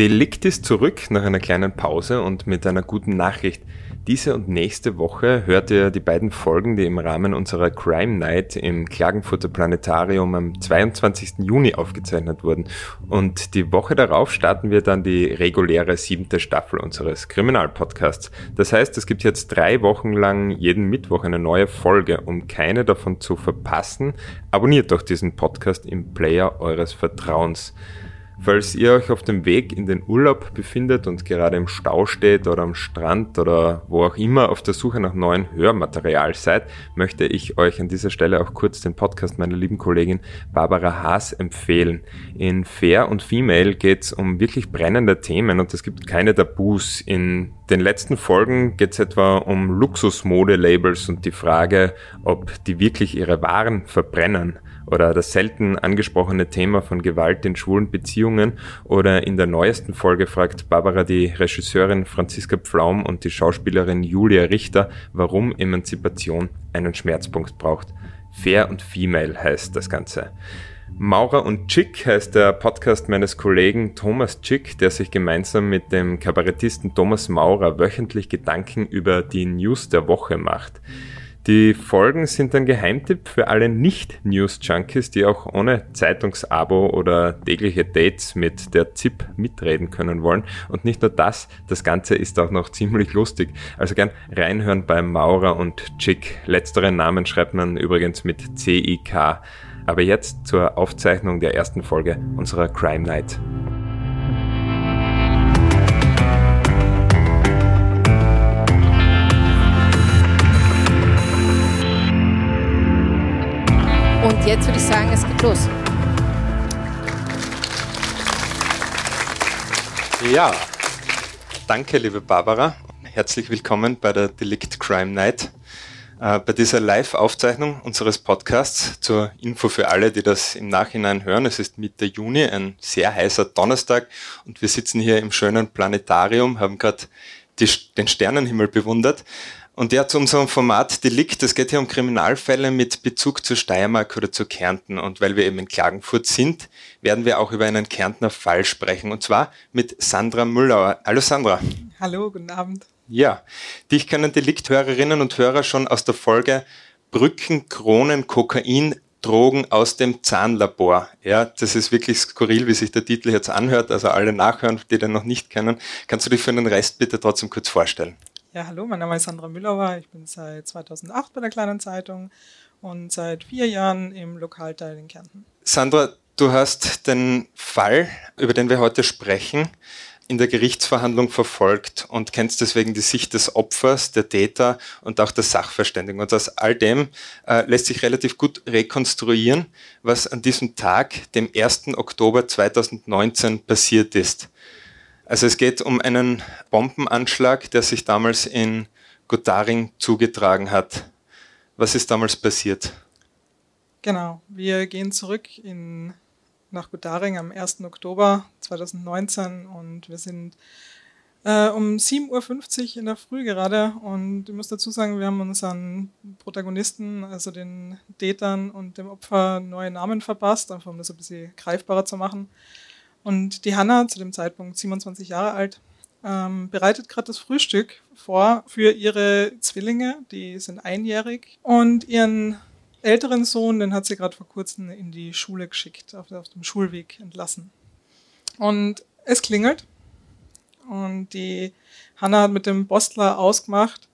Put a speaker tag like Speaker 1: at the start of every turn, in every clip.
Speaker 1: Delikt ist zurück nach einer kleinen Pause und mit einer guten Nachricht. Diese und nächste Woche hört ihr die beiden Folgen, die im Rahmen unserer Crime Night im Klagenfurter Planetarium am 22. Juni aufgezeichnet wurden. Und die Woche darauf starten wir dann die reguläre siebte Staffel unseres Kriminalpodcasts. Das heißt, es gibt jetzt drei Wochen lang jeden Mittwoch eine neue Folge. Um keine davon zu verpassen, abonniert doch diesen Podcast im Player eures Vertrauens. Falls ihr euch auf dem Weg in den Urlaub befindet und gerade im Stau steht oder am Strand oder wo auch immer auf der Suche nach neuem Hörmaterial seid, möchte ich euch an dieser Stelle auch kurz den Podcast meiner lieben Kollegin Barbara Haas empfehlen. In Fair und Female geht es um wirklich brennende Themen und es gibt keine Tabus. In den letzten Folgen geht es etwa um Luxusmode-Labels und die Frage, ob die wirklich ihre Waren verbrennen oder das selten angesprochene Thema von Gewalt in schwulen Beziehungen oder in der neuesten Folge fragt Barbara die Regisseurin Franziska Pflaum und die Schauspielerin Julia Richter, warum Emanzipation einen Schmerzpunkt braucht. Fair und Female heißt das Ganze. Maurer und Chick heißt der Podcast meines Kollegen Thomas Chick, der sich gemeinsam mit dem Kabarettisten Thomas Maurer wöchentlich Gedanken über die News der Woche macht. Die Folgen sind ein Geheimtipp für alle Nicht-News-Junkies, die auch ohne Zeitungsabo oder tägliche Dates mit der ZIP mitreden können wollen. Und nicht nur das, das Ganze ist auch noch ziemlich lustig. Also gern reinhören bei Maurer und Chick. Letzteren Namen schreibt man übrigens mit C-I-K. Aber jetzt zur Aufzeichnung der ersten Folge unserer Crime Night.
Speaker 2: Und jetzt würde ich sagen, es geht los.
Speaker 1: Ja, danke, liebe Barbara. Herzlich willkommen bei der Delict Crime Night. Äh, bei dieser Live-Aufzeichnung unseres Podcasts zur Info für alle, die das im Nachhinein hören. Es ist Mitte Juni, ein sehr heißer Donnerstag und wir sitzen hier im schönen Planetarium, haben gerade den Sternenhimmel bewundert. Und ja, zu unserem Format Delikt, es geht hier um Kriminalfälle mit Bezug zur Steiermark oder zu Kärnten. Und weil wir eben in Klagenfurt sind, werden wir auch über einen Kärntner Fall sprechen. Und zwar mit Sandra Müllauer. Hallo Sandra.
Speaker 3: Hallo, guten Abend.
Speaker 1: Ja, dich können Delikthörerinnen und Hörer schon aus der Folge Brücken, Kronen, Kokain, Drogen aus dem Zahnlabor. Ja, das ist wirklich skurril, wie sich der Titel jetzt anhört. Also alle nachhören, die den noch nicht kennen. Kannst du dich für den Rest bitte trotzdem kurz vorstellen?
Speaker 3: Ja, hallo, mein Name ist Sandra Müllauer. Ich bin seit 2008 bei der Kleinen Zeitung und seit vier Jahren im Lokalteil in Kärnten.
Speaker 1: Sandra, du hast den Fall, über den wir heute sprechen, in der Gerichtsverhandlung verfolgt und kennst deswegen die Sicht des Opfers, der Täter und auch der Sachverständigen. Und aus all dem äh, lässt sich relativ gut rekonstruieren, was an diesem Tag, dem 1. Oktober 2019, passiert ist. Also es geht um einen Bombenanschlag, der sich damals in Gotaring zugetragen hat. Was ist damals passiert?
Speaker 3: Genau, wir gehen zurück in, nach Gotaring am 1. Oktober 2019 und wir sind äh, um 7.50 Uhr in der Früh gerade und ich muss dazu sagen, wir haben unseren Protagonisten, also den Tätern und dem Opfer neue Namen verpasst, einfach um das ein bisschen greifbarer zu machen. Und die Hanna, zu dem Zeitpunkt 27 Jahre alt, ähm, bereitet gerade das Frühstück vor für ihre Zwillinge, die sind einjährig. Und ihren älteren Sohn, den hat sie gerade vor kurzem in die Schule geschickt, auf, auf dem Schulweg entlassen. Und es klingelt. Und die Hanna hat mit dem Bostler ausgemacht,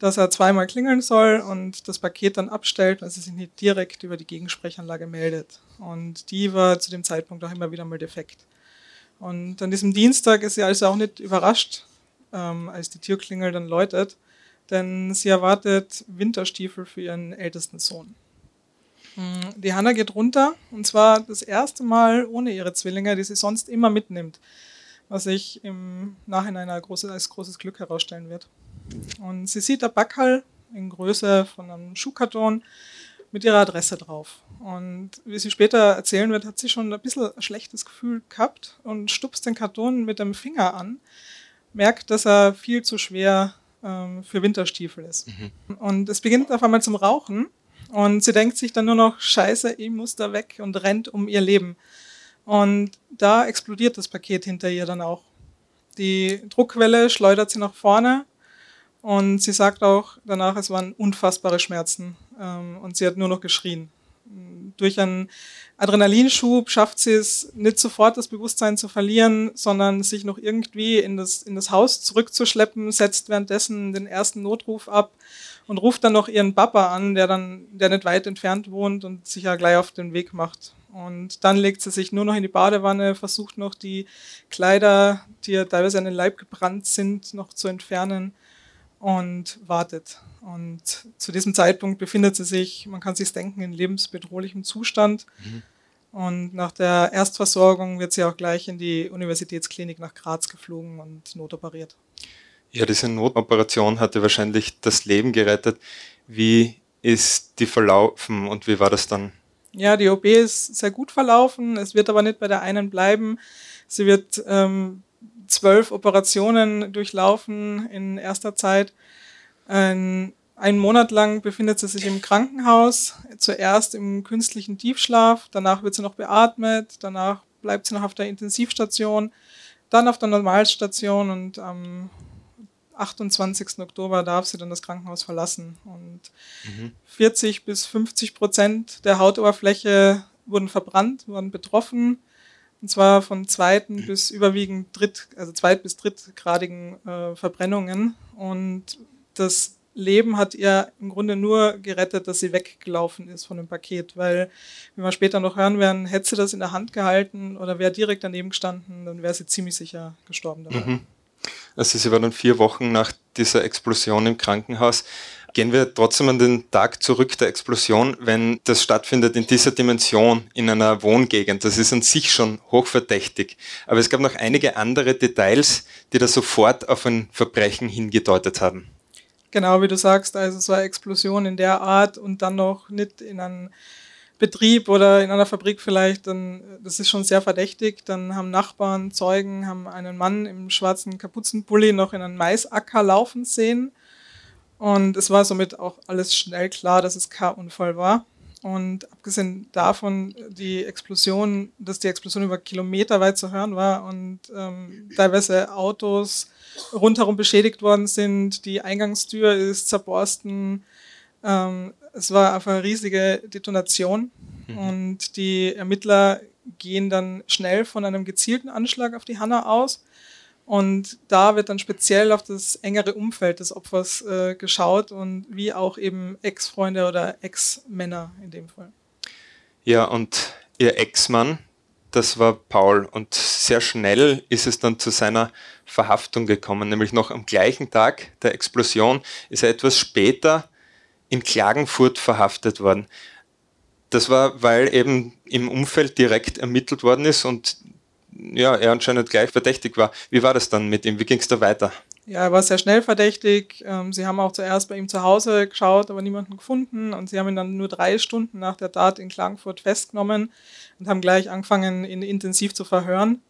Speaker 3: dass er zweimal klingeln soll und das Paket dann abstellt, weil sie sich nicht direkt über die Gegensprechanlage meldet. Und die war zu dem Zeitpunkt auch immer wieder mal defekt. Und an diesem Dienstag ist sie also auch nicht überrascht, ähm, als die Türklingel dann läutet, denn sie erwartet Winterstiefel für ihren ältesten Sohn. Hm, die Hanna geht runter und zwar das erste Mal ohne ihre Zwillinge, die sie sonst immer mitnimmt, was sich im Nachhinein als großes, als großes Glück herausstellen wird. Und sie sieht der Backhall in Größe von einem Schuhkarton mit ihrer Adresse drauf. Und wie sie später erzählen wird, hat sie schon ein bisschen ein schlechtes Gefühl gehabt und stupst den Karton mit dem Finger an, merkt, dass er viel zu schwer ähm, für Winterstiefel ist. Mhm. Und es beginnt auf einmal zum Rauchen und sie denkt sich dann nur noch, scheiße, ich muss da weg und rennt um ihr Leben. Und da explodiert das Paket hinter ihr dann auch. die Druckwelle schleudert sie nach vorne. Und sie sagt auch danach, es waren unfassbare Schmerzen. Ähm, und sie hat nur noch geschrien. Durch einen Adrenalinschub schafft sie es nicht sofort das Bewusstsein zu verlieren, sondern sich noch irgendwie in das, in das Haus zurückzuschleppen, setzt währenddessen den ersten Notruf ab und ruft dann noch ihren Papa an, der dann, der nicht weit entfernt wohnt und sich ja gleich auf den Weg macht. Und dann legt sie sich nur noch in die Badewanne, versucht noch die Kleider, die ja teilweise an den Leib gebrannt sind, noch zu entfernen und wartet. Und zu diesem Zeitpunkt befindet sie sich, man kann sich denken, in lebensbedrohlichem Zustand. Mhm. Und nach der Erstversorgung wird sie auch gleich in die Universitätsklinik nach Graz geflogen und notoperiert.
Speaker 1: Ja, diese Notoperation hatte wahrscheinlich das Leben gerettet. Wie ist die verlaufen und wie war das dann?
Speaker 3: Ja, die OP ist sehr gut verlaufen. Es wird aber nicht bei der einen bleiben. Sie wird ähm, zwölf Operationen durchlaufen in erster Zeit. Ein, einen Monat lang befindet sie sich im Krankenhaus, zuerst im künstlichen Tiefschlaf, danach wird sie noch beatmet, danach bleibt sie noch auf der Intensivstation, dann auf der Normalstation und am 28. Oktober darf sie dann das Krankenhaus verlassen. Und mhm. 40 bis 50 Prozent der Hautoberfläche wurden verbrannt, wurden betroffen. Und zwar von zweiten mhm. bis überwiegend dritt, also zweit- bis drittgradigen äh, Verbrennungen. Und das Leben hat ihr im Grunde nur gerettet, dass sie weggelaufen ist von dem Paket, weil, wie wir später noch hören werden, hätte sie das in der Hand gehalten oder wäre direkt daneben gestanden, dann wäre sie ziemlich sicher gestorben dabei. Mhm.
Speaker 1: Also sie war dann vier Wochen nach dieser Explosion im Krankenhaus. Gehen wir trotzdem an den Tag zurück der Explosion, wenn das stattfindet in dieser Dimension, in einer Wohngegend. Das ist an sich schon hochverdächtig. Aber es gab noch einige andere Details, die da sofort auf ein Verbrechen hingedeutet haben.
Speaker 3: Genau, wie du sagst, also so eine Explosion in der Art und dann noch nicht in einem Betrieb oder in einer Fabrik vielleicht, dann das ist schon sehr verdächtig. Dann haben Nachbarn, Zeugen, haben einen Mann im schwarzen Kapuzenpulli noch in einen Maisacker laufen sehen. Und es war somit auch alles schnell klar, dass es kein Unfall war. Und abgesehen davon, die Explosion, dass die Explosion über Kilometer weit zu hören war und ähm, teilweise Autos rundherum beschädigt worden sind, die Eingangstür ist zerborsten. Ähm, es war einfach eine riesige Detonation mhm. und die Ermittler gehen dann schnell von einem gezielten Anschlag auf die Hanna aus und da wird dann speziell auf das engere Umfeld des Opfers äh, geschaut und wie auch eben Ex-Freunde oder Ex-Männer in dem Fall.
Speaker 1: Ja, und ihr Ex-Mann, das war Paul. Und sehr schnell ist es dann zu seiner Verhaftung gekommen, nämlich noch am gleichen Tag der Explosion ist er etwas später in Klagenfurt verhaftet worden. Das war, weil eben im Umfeld direkt ermittelt worden ist und ja, er anscheinend gleich verdächtig war. Wie war das dann mit ihm? Wie ging es da weiter?
Speaker 3: Ja, er war sehr schnell verdächtig. Ähm, sie haben auch zuerst bei ihm zu Hause geschaut, aber niemanden gefunden. Und sie haben ihn dann nur drei Stunden nach der Tat in Klagenfurt festgenommen und haben gleich angefangen, ihn intensiv zu verhören.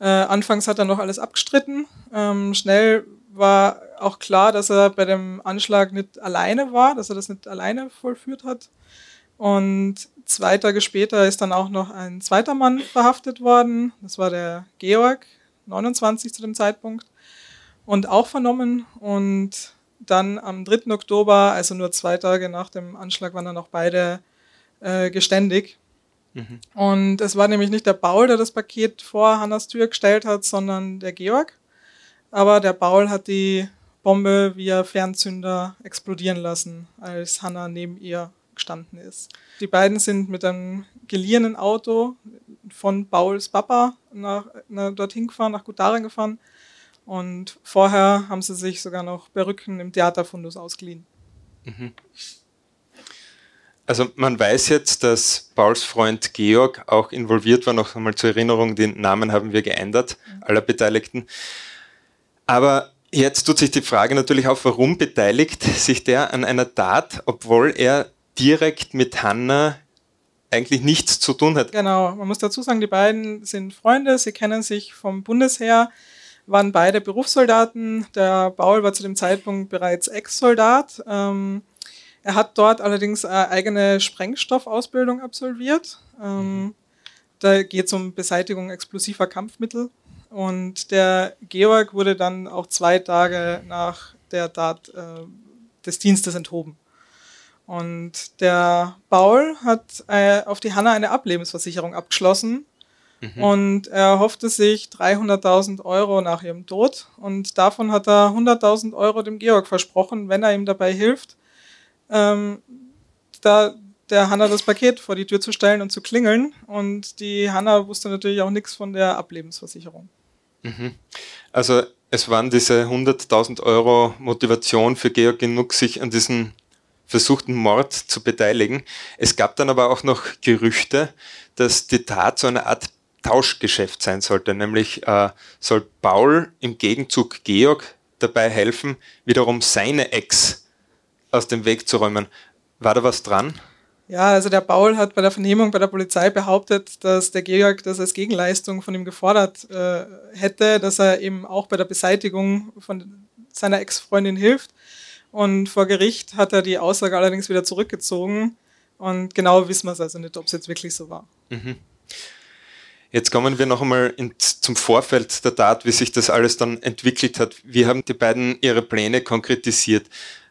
Speaker 3: Äh, anfangs hat er noch alles abgestritten. Ähm, schnell war auch klar, dass er bei dem Anschlag nicht alleine war, dass er das nicht alleine vollführt hat. Und zwei Tage später ist dann auch noch ein zweiter Mann verhaftet worden. Das war der Georg, 29 zu dem Zeitpunkt. Und auch vernommen. Und dann am 3. Oktober, also nur zwei Tage nach dem Anschlag, waren dann auch beide äh, geständig. Mhm. Und es war nämlich nicht der Paul, der das Paket vor Hannas Tür gestellt hat, sondern der Georg. Aber der Paul hat die Bombe via Fernzünder explodieren lassen, als Hanna neben ihr gestanden ist. Die beiden sind mit einem geliehenen Auto von Pauls Papa nach, nach, dorthin gefahren, nach Gutaren gefahren. Und vorher haben sie sich sogar noch Perücken im Theaterfundus ausgeliehen. Mhm.
Speaker 1: Also man weiß jetzt, dass Pauls Freund Georg auch involviert war. Noch einmal zur Erinnerung, den Namen haben wir geändert, mhm. aller Beteiligten. Aber jetzt tut sich die Frage natürlich auf, warum beteiligt sich der an einer Tat, obwohl er direkt mit Hannah eigentlich nichts zu tun hat.
Speaker 3: Genau, man muss dazu sagen, die beiden sind Freunde, sie kennen sich vom Bundesheer, waren beide Berufssoldaten. Der Paul war zu dem Zeitpunkt bereits Ex-Soldat. Ähm, er hat dort allerdings eine eigene Sprengstoffausbildung absolviert. Ähm, da geht es um Beseitigung explosiver Kampfmittel. Und der Georg wurde dann auch zwei Tage nach der Tat äh, des Dienstes enthoben. Und der Paul hat äh, auf die Hanna eine Ablebensversicherung abgeschlossen. Mhm. Und er hoffte sich 300.000 Euro nach ihrem Tod. Und davon hat er 100.000 Euro dem Georg versprochen, wenn er ihm dabei hilft, ähm, da der Hanna das Paket vor die Tür zu stellen und zu klingeln. Und die Hanna wusste natürlich auch nichts von der Ablebensversicherung.
Speaker 1: Mhm. Also es waren diese 100.000 Euro Motivation für Georg genug, sich an diesen versuchten Mord zu beteiligen. Es gab dann aber auch noch Gerüchte, dass die Tat so eine Art Tauschgeschäft sein sollte, nämlich äh, soll Paul im Gegenzug Georg dabei helfen, wiederum seine Ex aus dem Weg zu räumen. War da was dran?
Speaker 3: Ja, also der Paul hat bei der Vernehmung bei der Polizei behauptet, dass der Georg das als Gegenleistung von ihm gefordert äh, hätte, dass er eben auch bei der Beseitigung von seiner Ex-Freundin hilft. Und vor Gericht hat er die Aussage allerdings wieder zurückgezogen. Und genau wissen wir es also nicht, ob es jetzt wirklich so war. Mhm.
Speaker 1: Jetzt kommen wir noch einmal in, zum Vorfeld der Tat, wie sich das alles dann entwickelt hat. Wie haben die beiden ihre Pläne konkretisiert?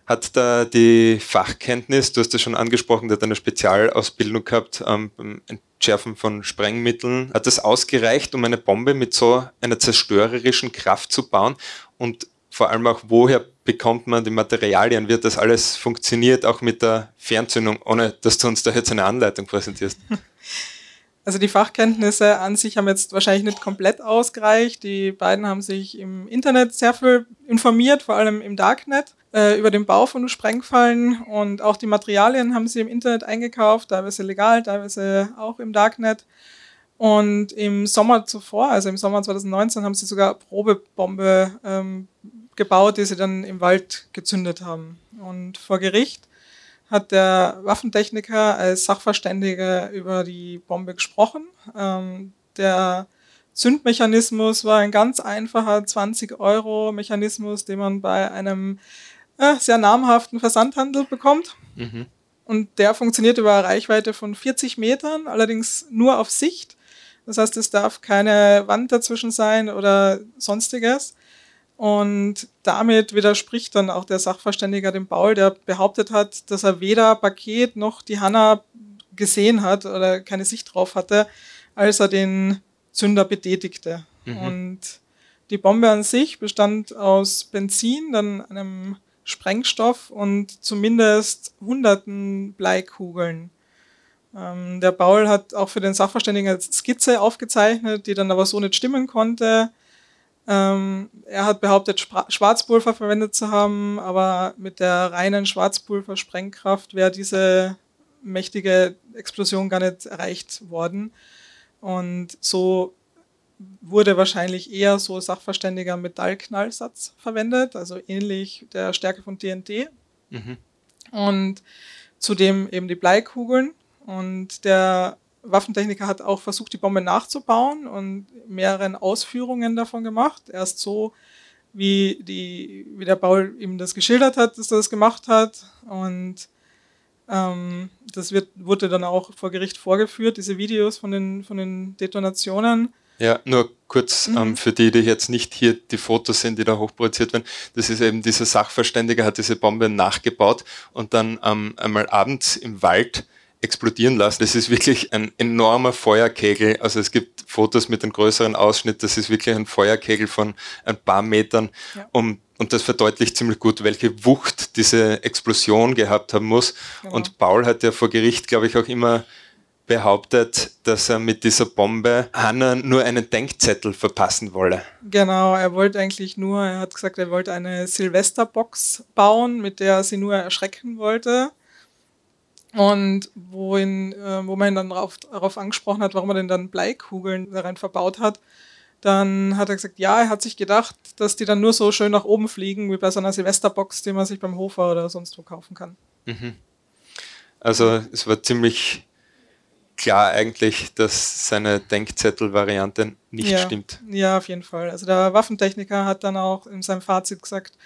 Speaker 1: Hat da die Fachkenntnis, du hast das schon angesprochen, der hat eine Spezialausbildung gehabt ähm, beim Entschärfen von Sprengmitteln. Hat das ausgereicht, um eine Bombe mit so einer zerstörerischen Kraft zu bauen? Und vor allem auch, woher bekommt man die Materialien? Wird das alles funktioniert, auch mit der Fernzündung, ohne dass du uns da jetzt eine Anleitung präsentierst?
Speaker 3: Also die Fachkenntnisse an sich haben jetzt wahrscheinlich nicht komplett ausgereicht. Die beiden haben sich im Internet sehr viel informiert, vor allem im Darknet, äh, über den Bau von Sprengfallen und auch die Materialien haben sie im Internet eingekauft, teilweise legal, teilweise auch im Darknet. Und im Sommer zuvor, also im Sommer 2019, haben sie sogar Probebombe ähm, gebaut, die sie dann im Wald gezündet haben. Und vor Gericht hat der Waffentechniker als Sachverständiger über die Bombe gesprochen. Ähm, der Zündmechanismus war ein ganz einfacher 20-Euro-Mechanismus, den man bei einem äh, sehr namhaften Versandhandel bekommt. Mhm. Und der funktioniert über eine Reichweite von 40 Metern, allerdings nur auf Sicht. Das heißt, es darf keine Wand dazwischen sein oder sonstiges. Und damit widerspricht dann auch der Sachverständiger dem Paul, der behauptet hat, dass er weder Paket noch die Hanna gesehen hat oder keine Sicht drauf hatte, als er den Zünder betätigte. Mhm. Und die Bombe an sich bestand aus Benzin, dann einem Sprengstoff und zumindest hunderten Bleikugeln. Ähm, der Paul hat auch für den Sachverständigen eine Skizze aufgezeichnet, die dann aber so nicht stimmen konnte. Ähm, er hat behauptet, Spra Schwarzpulver verwendet zu haben, aber mit der reinen Schwarzpulver-Sprengkraft wäre diese mächtige Explosion gar nicht erreicht worden. Und so wurde wahrscheinlich eher so sachverständiger Metallknallsatz verwendet, also ähnlich der Stärke von TNT. Mhm. Und zudem eben die Bleikugeln. Und der Waffentechniker hat auch versucht, die Bombe nachzubauen und mehreren Ausführungen davon gemacht. Erst so, wie, die, wie der Paul ihm das geschildert hat, dass er das gemacht hat. Und ähm, das wird, wurde dann auch vor Gericht vorgeführt, diese Videos von den, von den Detonationen.
Speaker 1: Ja, nur kurz mhm. ähm, für die, die jetzt nicht hier die Fotos sehen, die da hochproduziert werden. Das ist eben dieser Sachverständige hat diese Bombe nachgebaut und dann ähm, einmal abends im Wald explodieren lassen. Das ist wirklich ein enormer Feuerkegel. Also es gibt Fotos mit einem größeren Ausschnitt. Das ist wirklich ein Feuerkegel von ein paar Metern. Ja. Um, und das verdeutlicht ziemlich gut, welche Wucht diese Explosion gehabt haben muss. Genau. Und Paul hat ja vor Gericht, glaube ich, auch immer behauptet, dass er mit dieser Bombe Hanna nur einen Denkzettel verpassen wolle.
Speaker 3: Genau, er wollte eigentlich nur, er hat gesagt, er wollte eine Silvesterbox bauen, mit der er sie nur erschrecken wollte. Und wohin, äh, wo man ihn dann darauf, darauf angesprochen hat, warum er denn dann Bleikugeln da rein verbaut hat, dann hat er gesagt, ja, er hat sich gedacht, dass die dann nur so schön nach oben fliegen, wie bei so einer Silvesterbox, die man sich beim Hofer oder sonst wo kaufen kann. Mhm.
Speaker 1: Also es war ziemlich klar eigentlich, dass seine Denkzettel-Variante nicht
Speaker 3: ja,
Speaker 1: stimmt.
Speaker 3: Ja, auf jeden Fall. Also der Waffentechniker hat dann auch in seinem Fazit gesagt,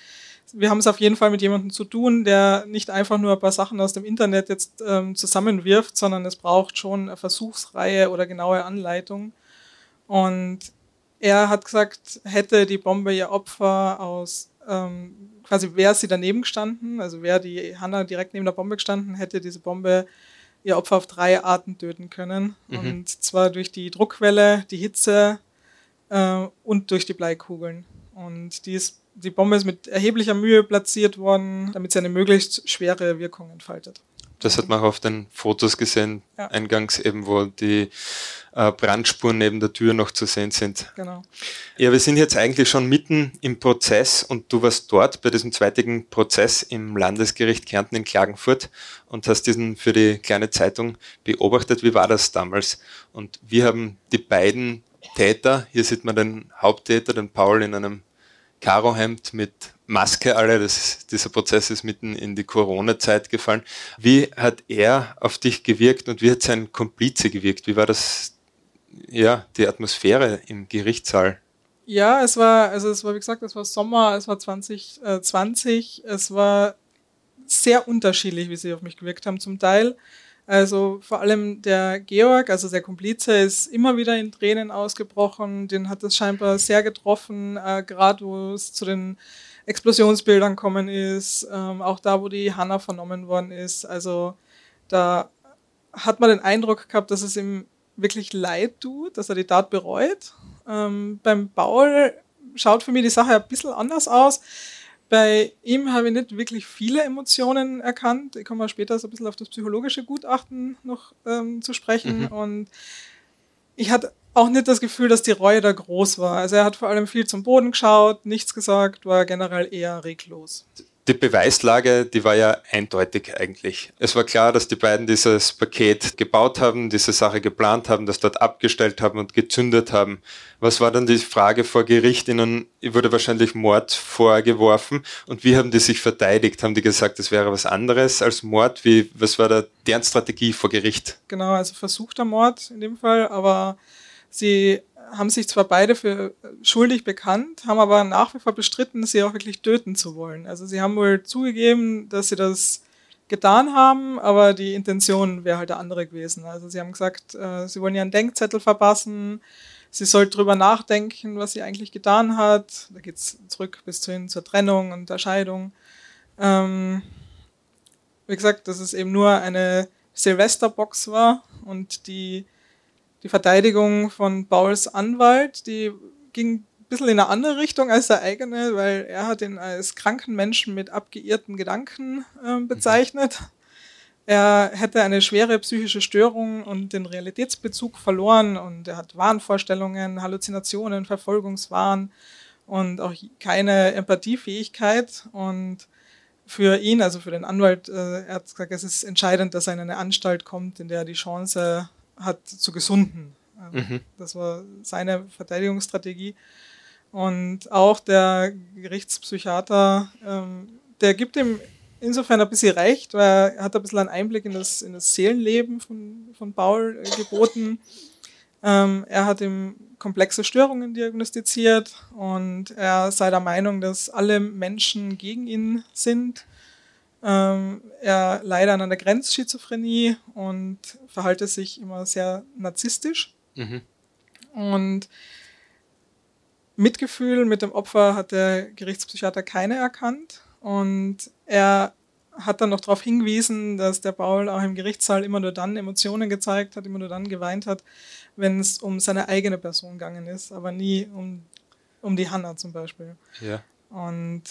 Speaker 3: wir haben es auf jeden Fall mit jemandem zu tun, der nicht einfach nur ein paar Sachen aus dem Internet jetzt ähm, zusammenwirft, sondern es braucht schon eine Versuchsreihe oder genaue Anleitung. Und er hat gesagt, hätte die Bombe ihr Opfer aus, ähm, quasi wäre sie daneben gestanden, also wäre die Hanna direkt neben der Bombe gestanden, hätte diese Bombe ihr Opfer auf drei Arten töten können. Mhm. Und zwar durch die Druckwelle, die Hitze äh, und durch die Bleikugeln. Und die, ist, die Bombe ist mit erheblicher Mühe platziert worden, damit sie eine möglichst schwere Wirkung entfaltet.
Speaker 1: Das hat man auch auf den Fotos gesehen, ja. eingangs eben, wo die äh, Brandspuren neben der Tür noch zu sehen sind.
Speaker 3: Genau.
Speaker 1: Ja, wir sind jetzt eigentlich schon mitten im Prozess und du warst dort bei diesem zweitigen Prozess im Landesgericht Kärnten in Klagenfurt und hast diesen für die kleine Zeitung beobachtet. Wie war das damals? Und wie haben die beiden Täter, hier sieht man den Haupttäter, den Paul in einem Karohemd mit Maske alle, das, dieser Prozess ist mitten in die Corona-Zeit gefallen. Wie hat er auf dich gewirkt und wie hat sein Komplize gewirkt? Wie war das, ja, die Atmosphäre im Gerichtssaal?
Speaker 3: Ja, es war, also es war, wie gesagt, es war Sommer, es war 2020, es war sehr unterschiedlich, wie sie auf mich gewirkt haben zum Teil. Also vor allem der Georg, also der Komplize, ist immer wieder in Tränen ausgebrochen. Den hat es scheinbar sehr getroffen, äh, gerade wo es zu den Explosionsbildern kommen ist, ähm, auch da, wo die Hanna vernommen worden ist. Also da hat man den Eindruck gehabt, dass es ihm wirklich leid tut, dass er die Tat bereut. Ähm, beim Paul schaut für mich die Sache ein bisschen anders aus. Bei ihm habe ich nicht wirklich viele Emotionen erkannt. Ich komme mal später so ein bisschen auf das psychologische Gutachten noch ähm, zu sprechen. Mhm. Und ich hatte auch nicht das Gefühl, dass die Reue da groß war. Also er hat vor allem viel zum Boden geschaut, nichts gesagt, war generell eher reglos.
Speaker 1: Die Beweislage, die war ja eindeutig eigentlich. Es war klar, dass die beiden dieses Paket gebaut haben, diese Sache geplant haben, das dort abgestellt haben und gezündet haben. Was war dann die Frage vor Gericht? Ihnen wurde wahrscheinlich Mord vorgeworfen. Und wie haben die sich verteidigt? Haben die gesagt, es wäre was anderes als Mord? Wie, was war da deren Strategie vor Gericht?
Speaker 3: Genau, also versuchter Mord in dem Fall, aber Sie haben sich zwar beide für schuldig bekannt, haben aber nach wie vor bestritten, sie auch wirklich töten zu wollen. Also sie haben wohl zugegeben, dass sie das getan haben, aber die Intention wäre halt eine andere gewesen. Also sie haben gesagt, äh, sie wollen ihren Denkzettel verpassen, sie soll drüber nachdenken, was sie eigentlich getan hat. Da geht es zurück bis hin zur Trennung und der Scheidung. Ähm, wie gesagt, dass es eben nur eine Silvesterbox war und die die Verteidigung von Pauls Anwalt, die ging ein bisschen in eine andere Richtung als der eigene, weil er hat ihn als kranken Menschen mit abgeirrten Gedanken äh, bezeichnet. Er hätte eine schwere psychische Störung und den Realitätsbezug verloren und er hat Wahnvorstellungen, Halluzinationen, Verfolgungswahn und auch keine Empathiefähigkeit und für ihn, also für den Anwalt, äh, er hat gesagt, es ist entscheidend, dass er in eine Anstalt kommt, in der er die Chance hat zu gesunden. Mhm. Das war seine Verteidigungsstrategie. Und auch der Gerichtspsychiater, ähm, der gibt ihm insofern ein bisschen recht, weil er hat ein bisschen einen Einblick in das, in das Seelenleben von, von Paul äh, geboten. Ähm, er hat ihm komplexe Störungen diagnostiziert und er sei der Meinung, dass alle Menschen gegen ihn sind ähm, er leidet an einer Grenzschizophrenie und verhalte sich immer sehr narzisstisch. Mhm. Und Mitgefühl mit dem Opfer hat der Gerichtspsychiater keine erkannt. Und er hat dann noch darauf hingewiesen, dass der Paul auch im Gerichtssaal immer nur dann Emotionen gezeigt hat, immer nur dann geweint hat, wenn es um seine eigene Person gegangen ist, aber nie um, um die Hanna zum Beispiel.
Speaker 1: Ja.
Speaker 3: Und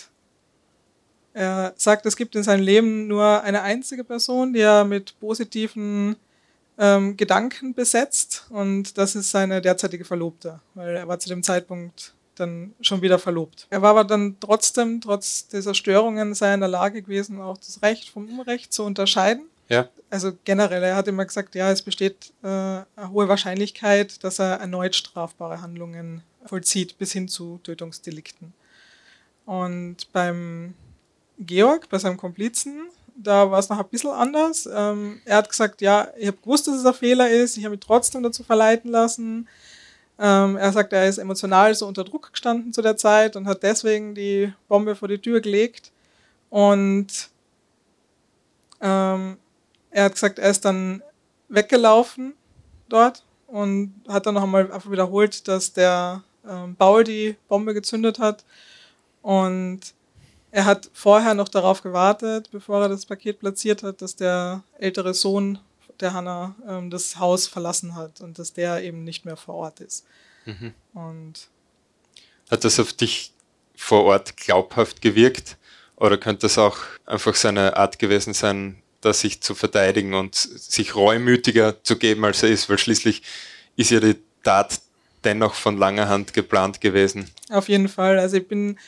Speaker 3: er sagt, es gibt in seinem Leben nur eine einzige Person, die er mit positiven ähm, Gedanken besetzt und das ist seine derzeitige Verlobte, weil er war zu dem Zeitpunkt dann schon wieder verlobt. Er war aber dann trotzdem, trotz dieser Störungen, sei in der Lage gewesen, auch das Recht vom Unrecht zu unterscheiden.
Speaker 1: Ja.
Speaker 3: Also generell, er hat immer gesagt, ja, es besteht äh, eine hohe Wahrscheinlichkeit, dass er erneut strafbare Handlungen vollzieht, bis hin zu Tötungsdelikten. Und beim Georg, bei seinem Komplizen, da war es noch ein bisschen anders. Ähm, er hat gesagt, ja, ich habe gewusst, dass es ein Fehler ist, ich habe mich trotzdem dazu verleiten lassen. Ähm, er sagt, er ist emotional so unter Druck gestanden zu der Zeit und hat deswegen die Bombe vor die Tür gelegt. Und ähm, er hat gesagt, er ist dann weggelaufen dort und hat dann noch einmal einfach wiederholt, dass der ähm, Paul die Bombe gezündet hat. Und er hat vorher noch darauf gewartet, bevor er das Paket platziert hat, dass der ältere Sohn der Hannah ähm, das Haus verlassen hat und dass der eben nicht mehr vor Ort ist. Mhm. Und
Speaker 1: hat das auf dich vor Ort glaubhaft gewirkt? Oder könnte es auch einfach seine Art gewesen sein, da sich zu verteidigen und sich reumütiger zu geben, als er ist? Weil schließlich ist ja die Tat dennoch von langer Hand geplant gewesen.
Speaker 3: Auf jeden Fall. Also ich bin,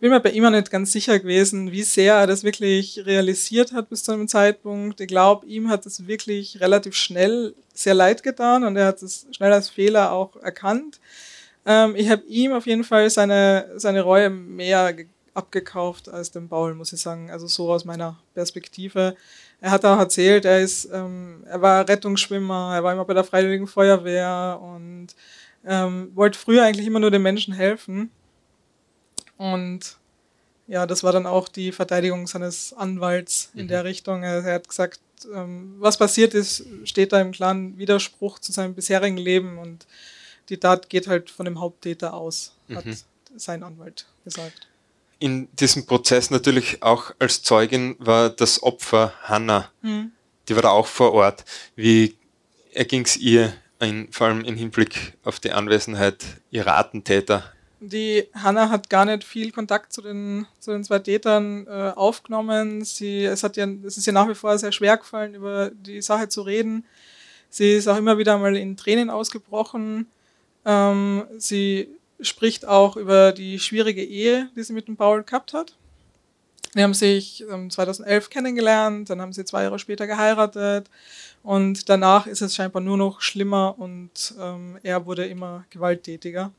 Speaker 3: bin mir bei ihm auch nicht ganz sicher gewesen, wie sehr er das wirklich realisiert hat bis zu einem Zeitpunkt. Ich glaube, ihm hat es wirklich relativ schnell sehr leid getan und er hat es schnell als Fehler auch erkannt. Ähm, ich habe ihm auf jeden Fall seine, seine Reue mehr abgekauft als dem Paul, muss ich sagen. Also so aus meiner Perspektive. Er hat auch erzählt, er ist, ähm, er war Rettungsschwimmer, er war immer bei der Freiwilligen Feuerwehr und ähm, wollte früher eigentlich immer nur den Menschen helfen. Und ja, das war dann auch die Verteidigung seines Anwalts in mhm. der Richtung. Er, er hat gesagt, ähm, was passiert ist, steht da im klaren Widerspruch zu seinem bisherigen Leben und die Tat geht halt von dem Haupttäter aus, hat mhm. sein Anwalt gesagt.
Speaker 1: In diesem Prozess natürlich auch als Zeugin war das Opfer Hannah. Mhm. Die war da auch vor Ort. Wie erging es ihr, in, vor allem im Hinblick auf die Anwesenheit ihrer Attentäter?
Speaker 3: Die Hannah hat gar nicht viel Kontakt zu den, zu den zwei Tätern äh, aufgenommen. Sie, es, hat ja, es ist ja nach wie vor sehr schwer gefallen, über die Sache zu reden. Sie ist auch immer wieder mal in Tränen ausgebrochen. Ähm, sie spricht auch über die schwierige Ehe, die sie mit dem Paul gehabt hat. Die haben sich ähm, 2011 kennengelernt, dann haben sie zwei Jahre später geheiratet und danach ist es scheinbar nur noch schlimmer und ähm, er wurde immer gewalttätiger.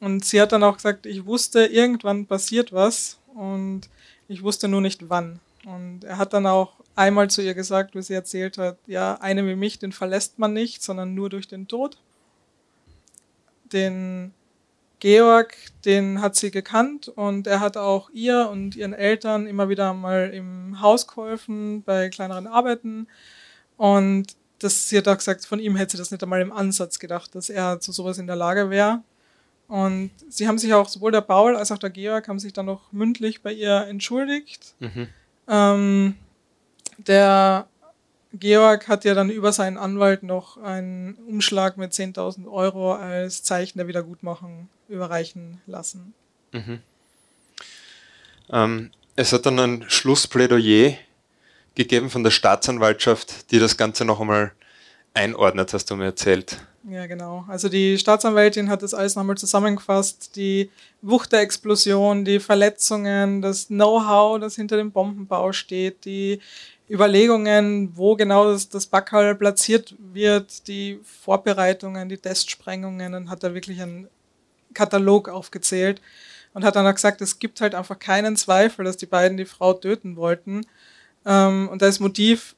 Speaker 3: Und sie hat dann auch gesagt, ich wusste, irgendwann passiert was und ich wusste nur nicht wann. Und er hat dann auch einmal zu ihr gesagt, wie sie erzählt hat, ja, eine wie mich, den verlässt man nicht, sondern nur durch den Tod. Den Georg, den hat sie gekannt und er hat auch ihr und ihren Eltern immer wieder mal im Haus geholfen bei kleineren Arbeiten. Und das, sie hat auch gesagt, von ihm hätte sie das nicht einmal im Ansatz gedacht, dass er zu sowas in der Lage wäre. Und sie haben sich auch, sowohl der Paul als auch der Georg, haben sich dann noch mündlich bei ihr entschuldigt. Mhm. Ähm, der Georg hat ja dann über seinen Anwalt noch einen Umschlag mit 10.000 Euro als Zeichen der Wiedergutmachung überreichen lassen. Mhm.
Speaker 1: Ähm, es hat dann ein Schlussplädoyer gegeben von der Staatsanwaltschaft, die das Ganze noch einmal einordnet, hast du mir erzählt.
Speaker 3: Ja, genau. Also die Staatsanwältin hat das alles nochmal zusammengefasst. Die Wucht der Explosion, die Verletzungen, das Know-how, das hinter dem Bombenbau steht, die Überlegungen, wo genau das, das Backhall platziert wird, die Vorbereitungen, die Testsprengungen, dann hat er wirklich einen Katalog aufgezählt und hat dann auch gesagt, es gibt halt einfach keinen Zweifel, dass die beiden die Frau töten wollten. Ähm, und als Motiv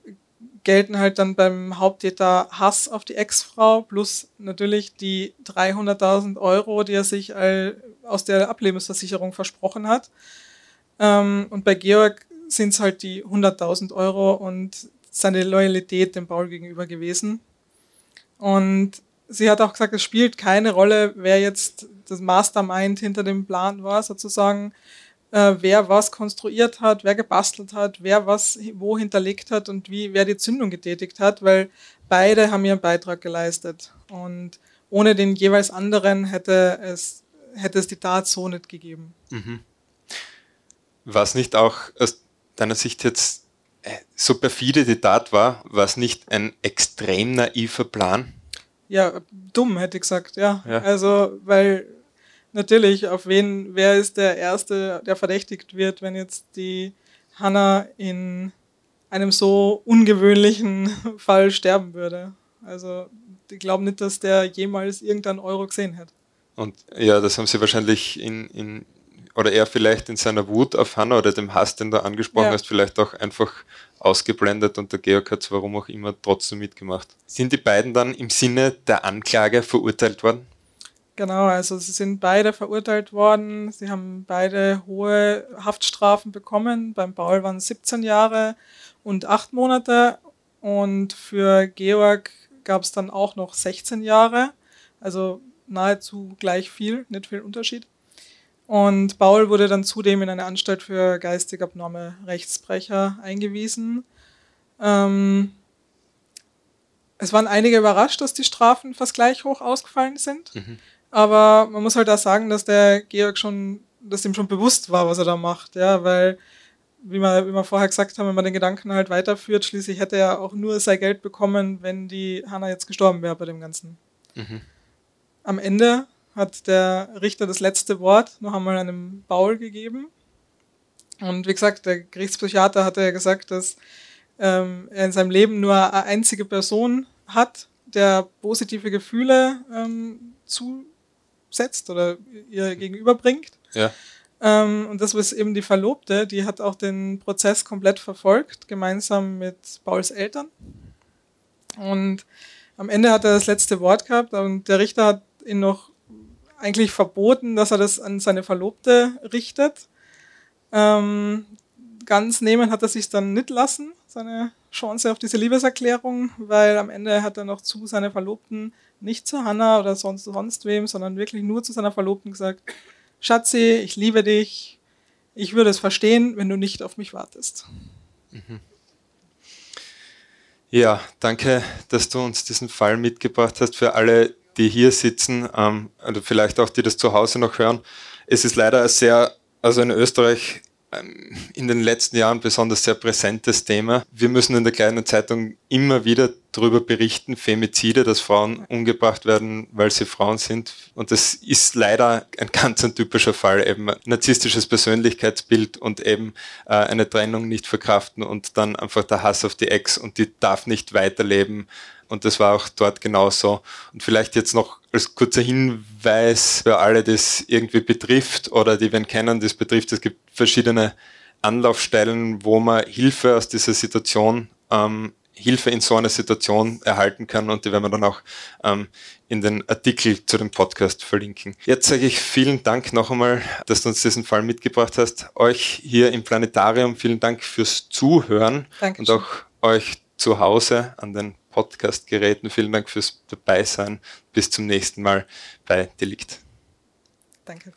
Speaker 3: gelten halt dann beim Haupttäter Hass auf die Ex-Frau plus natürlich die 300.000 Euro, die er sich aus der Ablebensversicherung versprochen hat. Ähm, und bei Georg sind es halt die 100.000 Euro und seine Loyalität dem Paul gegenüber gewesen. Und sie hat auch gesagt, es spielt keine Rolle, wer jetzt das Mastermind hinter dem Plan war, sozusagen äh, wer was konstruiert hat, wer gebastelt hat, wer was wo hinterlegt hat und wie wer die Zündung getätigt hat, weil beide haben ihren Beitrag geleistet. Und ohne den jeweils anderen hätte es, hätte es die Tat so nicht gegeben. Mhm.
Speaker 1: Was nicht auch aus deiner Sicht jetzt äh, so perfide die Tat war, war es nicht ein extrem naiver Plan?
Speaker 3: Ja, dumm hätte ich gesagt, ja. ja. Also, weil natürlich, auf wen, wer ist der Erste, der verdächtigt wird, wenn jetzt die Hannah in einem so ungewöhnlichen Fall sterben würde. Also ich glaube nicht, dass der jemals irgendeinen Euro gesehen hat.
Speaker 1: Und ja, das haben sie wahrscheinlich in, in oder er vielleicht in seiner Wut auf Hannah oder dem Hass, den du angesprochen ja. hast, vielleicht auch einfach ausgeblendet und der Georg hat es warum auch immer trotzdem mitgemacht. Sind die beiden dann im Sinne der Anklage verurteilt worden?
Speaker 3: Genau, also sie sind beide verurteilt worden. Sie haben beide hohe Haftstrafen bekommen. Beim Paul waren es 17 Jahre und 8 Monate. Und für Georg gab es dann auch noch 16 Jahre. Also nahezu gleich viel, nicht viel Unterschied. Und Paul wurde dann zudem in eine Anstalt für geistig abnorme Rechtsbrecher eingewiesen. Ähm, es waren einige überrascht, dass die Strafen fast gleich hoch ausgefallen sind. Mhm. Aber man muss halt auch sagen, dass der Georg schon, dass ihm schon bewusst war, was er da macht, ja, weil, wie wir, wie wir vorher gesagt haben, wenn man den Gedanken halt weiterführt, schließlich hätte er auch nur sein Geld bekommen, wenn die Hanna jetzt gestorben wäre bei dem Ganzen. Mhm. Am Ende hat der Richter das letzte Wort noch einmal einem Baul gegeben. Und wie gesagt, der Gerichtspsychiater hatte ja gesagt, dass ähm, er in seinem Leben nur eine einzige Person hat, der positive Gefühle ähm, zusetzt oder ihr gegenüberbringt.
Speaker 1: Ja.
Speaker 3: Ähm, und das war eben die Verlobte, die hat auch den Prozess komplett verfolgt, gemeinsam mit Pauls Eltern. Und am Ende hat er das letzte Wort gehabt und der Richter hat ihn noch eigentlich verboten, dass er das an seine Verlobte richtet. Ähm, ganz nehmen hat er sich dann nicht lassen, seine Chance auf diese Liebeserklärung, weil am Ende hat er noch zu seiner Verlobten, nicht zu Hannah oder sonst, sonst wem, sondern wirklich nur zu seiner Verlobten gesagt, Schatzi, ich liebe dich, ich würde es verstehen, wenn du nicht auf mich wartest. Mhm.
Speaker 1: Ja, danke, dass du uns diesen Fall mitgebracht hast. Für alle, die hier sitzen, ähm, oder vielleicht auch die das zu Hause noch hören. Es ist leider sehr, also in Österreich ähm, in den letzten Jahren besonders sehr präsentes Thema. Wir müssen in der kleinen Zeitung immer wieder darüber berichten, Femizide, dass Frauen umgebracht werden, weil sie Frauen sind. Und das ist leider ein ganz ein typischer Fall, eben narzisstisches Persönlichkeitsbild und eben äh, eine Trennung nicht verkraften und dann einfach der Hass auf die Ex und die darf nicht weiterleben. Und das war auch dort genauso. Und vielleicht jetzt noch als kurzer Hinweis für alle, das irgendwie betrifft oder die wir kennen, das betrifft. Es gibt verschiedene Anlaufstellen, wo man Hilfe aus dieser Situation, ähm, Hilfe in so einer Situation erhalten kann und die werden wir dann auch ähm, in den Artikel zu dem Podcast verlinken. Jetzt sage ich vielen Dank noch einmal, dass du uns diesen Fall mitgebracht hast. Euch hier im Planetarium vielen Dank fürs Zuhören Dankeschön. und auch euch zu Hause an den Podcast-Geräten. Vielen Dank fürs Dabeisein. Bis zum nächsten Mal bei Delikt.
Speaker 3: Danke.